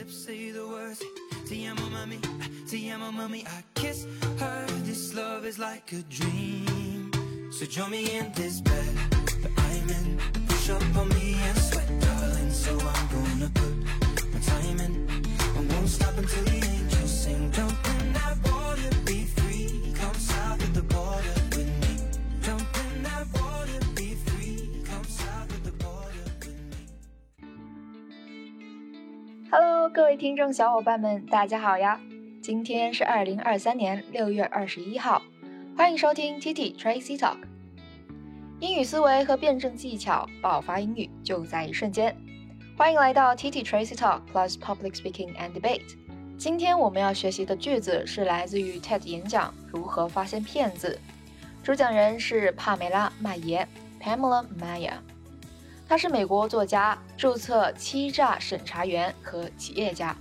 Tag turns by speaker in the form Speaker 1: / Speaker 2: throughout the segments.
Speaker 1: lips say the words. Te amo, mommy. Te amo, mommy. I kiss her. This love is like a dream. So join me in this bed that I'm in. Push up on me and sweat, darling. So I'm gonna put my time in. I won't stop until the angels
Speaker 2: Hello，各位听众小伙伴们，大家好呀！今天是二零二三年六月二十一号，欢迎收听 T T Tracy Talk。英语思维和辩证技巧，爆发英语就在一瞬间。欢迎来到 T T Tracy Talk Plus Public Speaking and Debate。今天我们要学习的句子是来自于 TED 演讲《如何发现骗子》，主讲人是帕梅拉·麦耶 （Pamela Maya）。他是美国作家、注册欺诈审查员和企业家。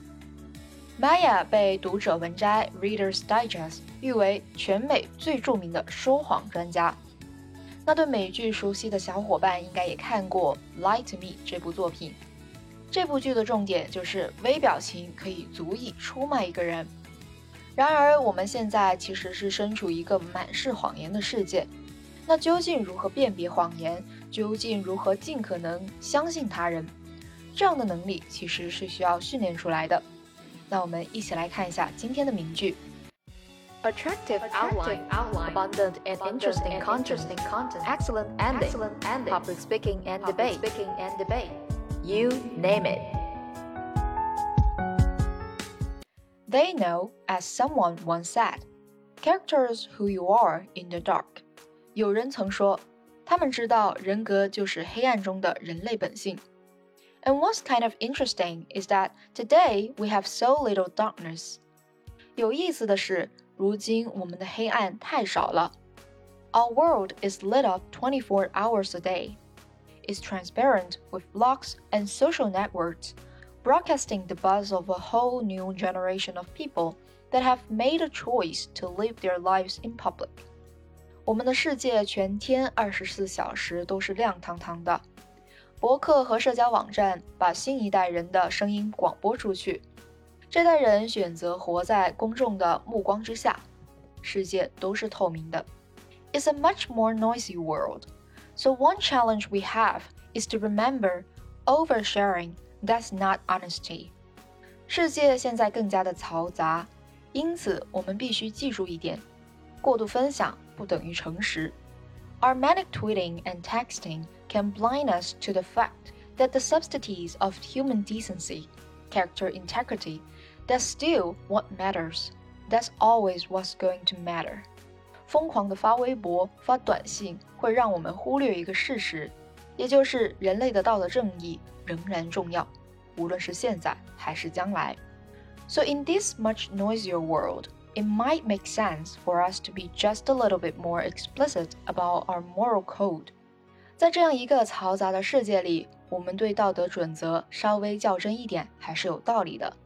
Speaker 2: Maya 被读者文摘 （Reader's Digest） 誉为全美最著名的说谎专家。那对美剧熟悉的小伙伴应该也看过《Lie to Me》这部作品。这部剧的重点就是微表情可以足以出卖一个人。然而，我们现在其实是身处一个满是谎言的世界。那究竟如何辨别谎言？究竟如何尽可能相信他人？这样的能力其实是需要训练出来的。那我们一起来看一下今天的名句。
Speaker 3: Attractive, outline, outline, abundant and interesting, content, excellent ending, excellent ending, public speaking and debate, speaking and debate. You name it.
Speaker 2: They know, as someone once said, characters who you are in the dark. 有人曾说，他们知道人格就是黑暗中的人类本性。And what's kind of interesting is that today we have so little darkness. 有意思的是，如今我们的黑暗太少了。Our world is lit up 24 hours a day. It's transparent with blocks and social networks, broadcasting the buzz of a whole new generation of people that have made a choice to live their lives in public. 我们的世界全天二十四小时都是亮堂堂的，博客和社交网站把新一代人的声音广播出去。这代人选择活在公众的目光之下，世界都是透明的。It's a much more noisy world, so one challenge we have is to remember oversharing. That's not honesty. 世界现在更加的嘈杂，因此我们必须记住一点：过度分享不等于诚实。Our manic tweeting and texting can blind us to the fact that the subtleties of human decency, character integrity, that's still what matters. That's always what's going to matter. 疯狂的发微博、发短信会让我们忽略一个事实，也就是人类的道德正义仍然重要，无论是现在还是将来。So in this much noisier world, it might make sense for us to be just a little bit more explicit about our moral code. 在这样一个嘈杂的世界里，我们对道德准则稍微较真一点还是有道理的。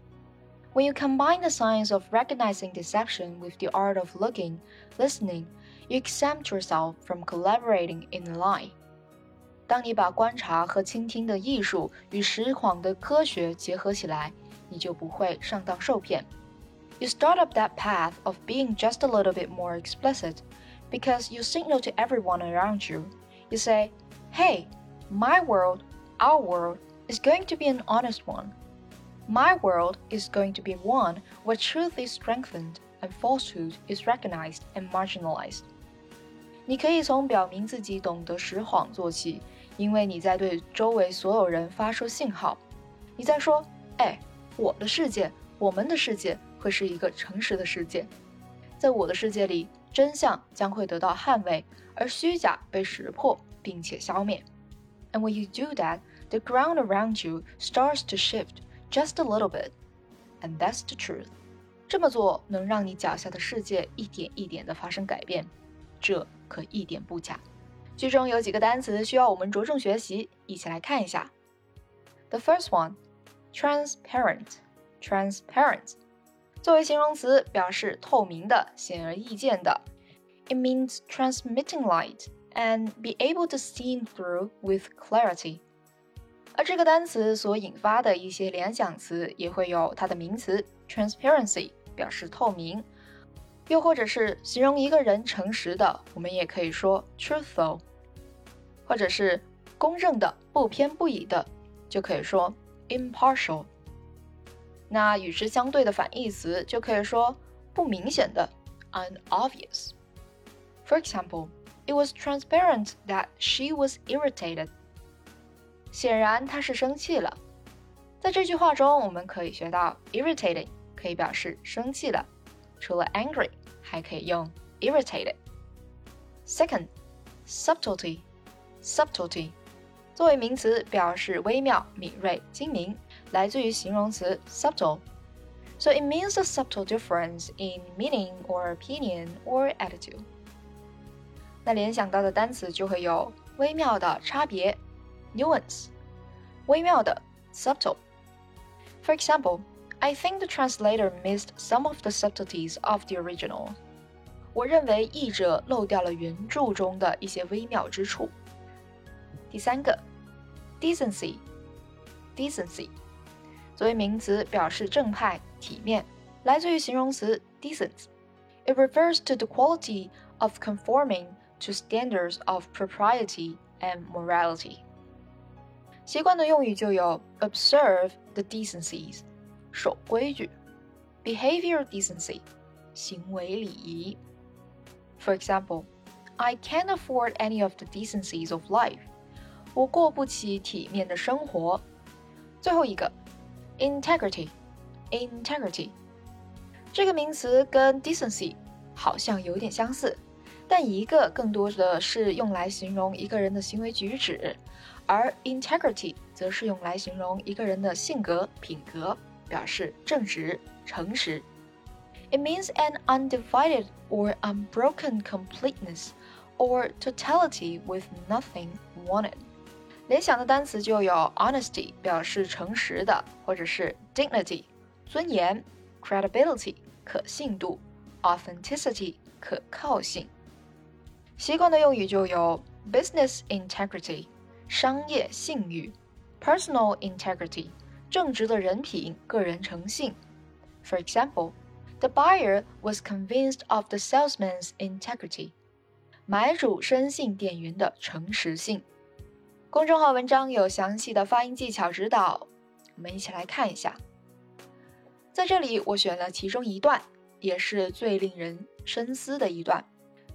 Speaker 2: When you combine the science of recognizing deception with the art of looking, listening, you exempt yourself from collaborating in a lie. 当你把观察和倾听的艺术与实谎的科学结合起来，你就不会上当受骗。 You start up that path of being just a little bit more explicit because you signal to everyone around you. You say, hey, my world, our world, is going to be an honest one. My world is going to be one where truth is strengthened and falsehood is recognized and marginalized. 你可以从表明自己懂得实谎做起，因为你在对周围所有人发出信号。你在说：“哎，我的世界，我们的世界 会是一个诚实的世界。在我的世界里，真相将会得到捍卫，而虚假被识破并且消灭。And when you do that, the ground around you starts to shift just a little bit, and that's the truth. 这么做能让你脚下的世界一点一点的发生改变，这可一点不假。句中有几个单词需要我们着重学习，一起来看一下。The first one, transparent, transparent，作为形容词表示透明的、显而易见的。It means transmitting light and be able to see through with clarity. 而这个单词所引发的一些联想词也会有它的名词 transparency，表示透明，又或者是形容一个人诚实的，我们也可以说 truthful，或者是公正的、不偏不倚的，就可以说 impartial。那与之相对的反义词就可以说不明显的 unobvious。For example, it was transparent that she was irritated. 显然她是生气了。在这句话中，我们可以学到 irritated 可以表示生气了，除了 angry 还可以用 irritated。Second, subtlety, subtlety 作为名词表示微妙、敏锐、精明， 来自于形容词 subtle。So it means a subtle difference in meaning or opinion or attitude。那联想到的单词就会有微妙的差别 nuance，微妙的 subtle。For example, I think the translator missed some of the subtleties of the original. 我认为译者漏掉了原着中的一些微妙之处。第三个，decency，decency， 作为名词表示正派、体面，来自于形容词 decent。It refers to the quality of conforming to standards of propriety and morality. 习惯的用语就有 observe the decencies，守规矩；behavior decency，行为礼仪。For example, I can't afford any of the decencies of life。我过不起体面的生活。最后一个 ，integrity，integrity，这个名词跟 decency 好像有点相似，但一个更多的是用来形容一个人的行为举止。而 integrity 则是用来形容一个人的性格、品格，表示正直、诚实。It means an undivided or unbroken completeness or totality with nothing wanted。 联想的单词就有 honesty 表示诚实的，或者是 dignity 尊严，credibility 可信度，authenticity 可靠性。习惯的用语就有 business integrity。商业信誉，personal integrity，正直的人品、个人诚信。For example, the buyer was convinced of the salesman's integrity. 买主深信店员的诚实性。 公众号文章有详细的发音技巧指导，我们一起来看一下。在这里，我选了其中一段，也是最令人深思的一段。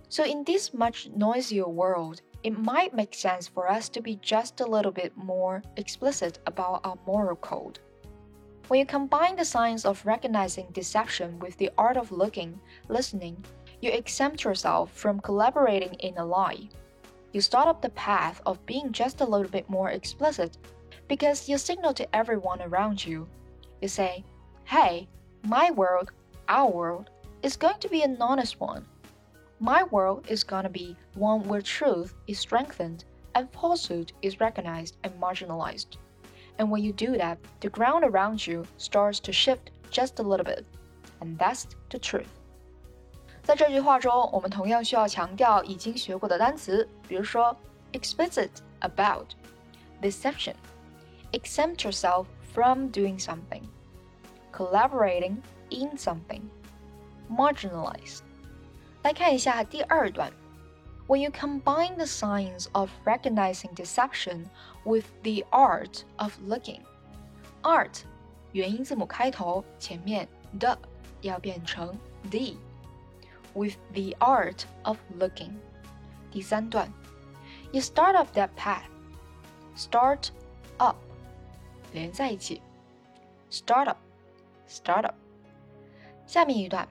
Speaker 2: So in this much noisier world it might make sense for us to be just a little bit more explicit about our moral code. When you combine the science of recognizing deception with the art of looking, listening, you exempt yourself from collaborating in a lie. You start up the path of being just a little bit more explicit because you signal to everyone around you. You say, hey, my world, our world, is going to be an honest one. My world is gonna be one where truth is strengthened and falsehood is recognized and marginalized. And when you do that, the ground around you starts to shift just a little bit. And that's the truth. 在这句话中，我们同样需要强调已经学过的单词，比如说 explicit about, deception, exempt yourself from doing something, collaborating in something, marginalized. 来看一下第二段。When you combine the science of recognizing deception with the art of looking, art 元音字母开头，前面的要变成 the。 With the art of looking，第三段，You start up that path. Start up 连在一起，start up，start up。下面一段。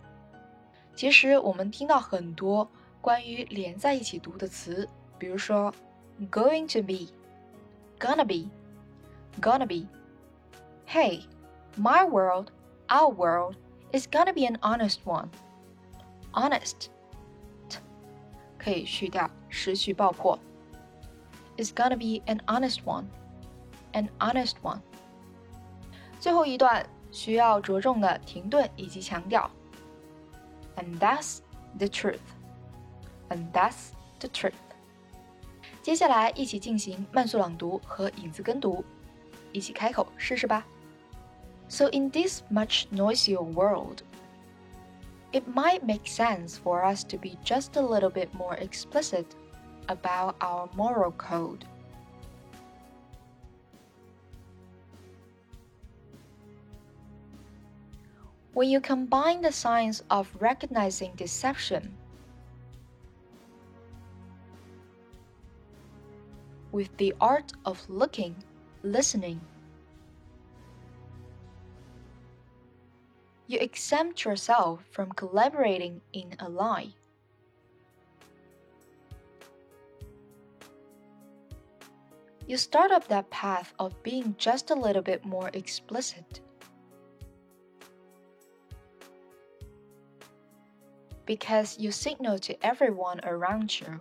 Speaker 2: 其实我们听到很多关于连在一起读的词，比如说 going to be, gonna be, gonna be. Hey, my world, our world is gonna be an honest one. Honest, t 可以去掉失去爆破。Is gonna be an honest one, an honest one. 最后一段需要着重的停顿以及强调。and that's the truth. And that's the truth. 接下来一起进行慢速朗读和影子跟读。 一起开口试试吧。So in this much noisier world, it might make sense for us to be just a little bit more explicit about our moral code. When you combine the science of recognizing deception with the art of looking, listening, you exempt yourself from collaborating in a lie. You start up that path of being just a little bit more explicit. Because you signal to everyone around you.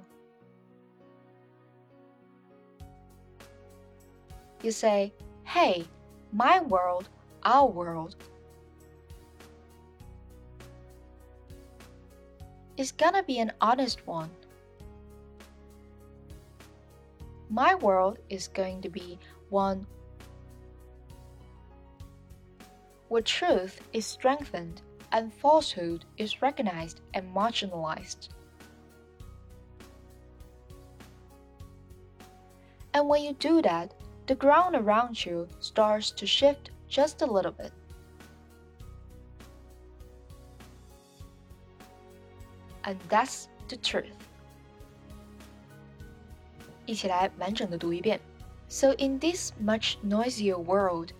Speaker 2: You say, hey, my world, our world, is gonna be an honest one. My world is going to be one where truth is strengthened and falsehood is recognized and marginalized. And when you do that, the ground around you starts to shift just a little bit. And that's the truth. 一起来完整的读一遍。So in this much noisier world,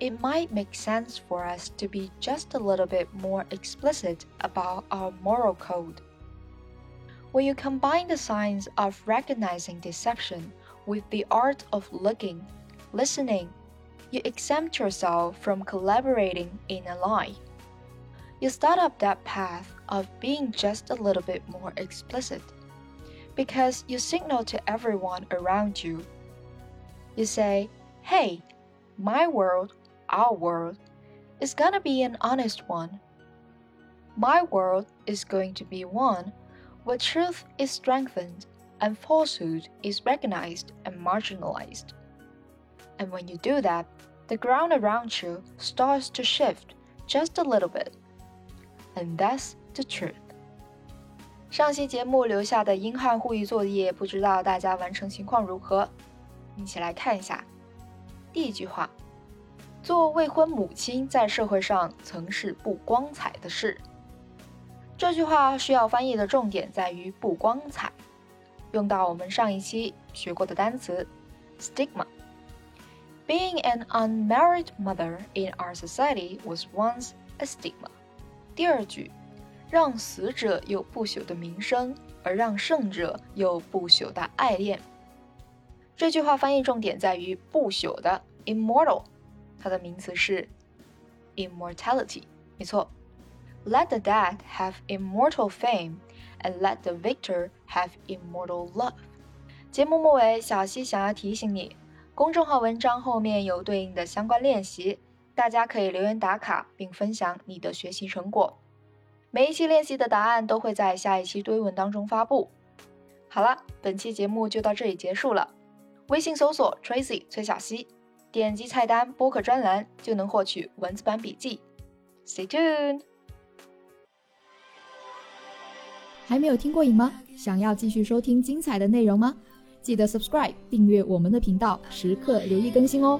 Speaker 2: it might make sense for us to be just a little bit more explicit about our moral code. When you combine the science of recognizing deception with the art of looking, listening, you exempt yourself from collaborating in a lie. You start up that path of being just a little bit more explicit because you signal to everyone around you. You say, hey, my world, our world, is gonna be an honest one. My world is going to be one where truth is strengthened and falsehood is recognized and marginalized. And when you do that, the ground around you starts to shift just a little bit. And that's the truth. 上期节目留下的英汉互译作业，不知道大家完成情况如何？一起来看一下。第一句话：做未婚母亲在社会上曾是不光彩的事。这句话需要翻译的重点在于“不光彩”，用到我们上一期学过的单词 “stigma”。Being an unmarried mother in our society was once a stigma。第二句。让死者有不朽的名声，而让胜者有不朽的爱恋。这句话翻译重点在于“不朽的 ”（immortal），它的名词是 immortality。没错，Let the dead have immortal fame, and let the victor have immortal love。节目末尾，小溪想要提醒你，公众号文章后面有对应的相关练习，大家可以留言打卡并分享你的学习成果。每一期练习的答案都会在下一期堆文当中发布。好了，本期节目就到这里结束了。微信搜索 Tracy 崔小溪，点击菜单播客专栏就能获取文字版笔记。Stay tuned。
Speaker 4: 还没有听过瘾吗？想要继续收听精彩的内容吗？记得 subscribe 订阅我们的频道，时刻留意更新哦。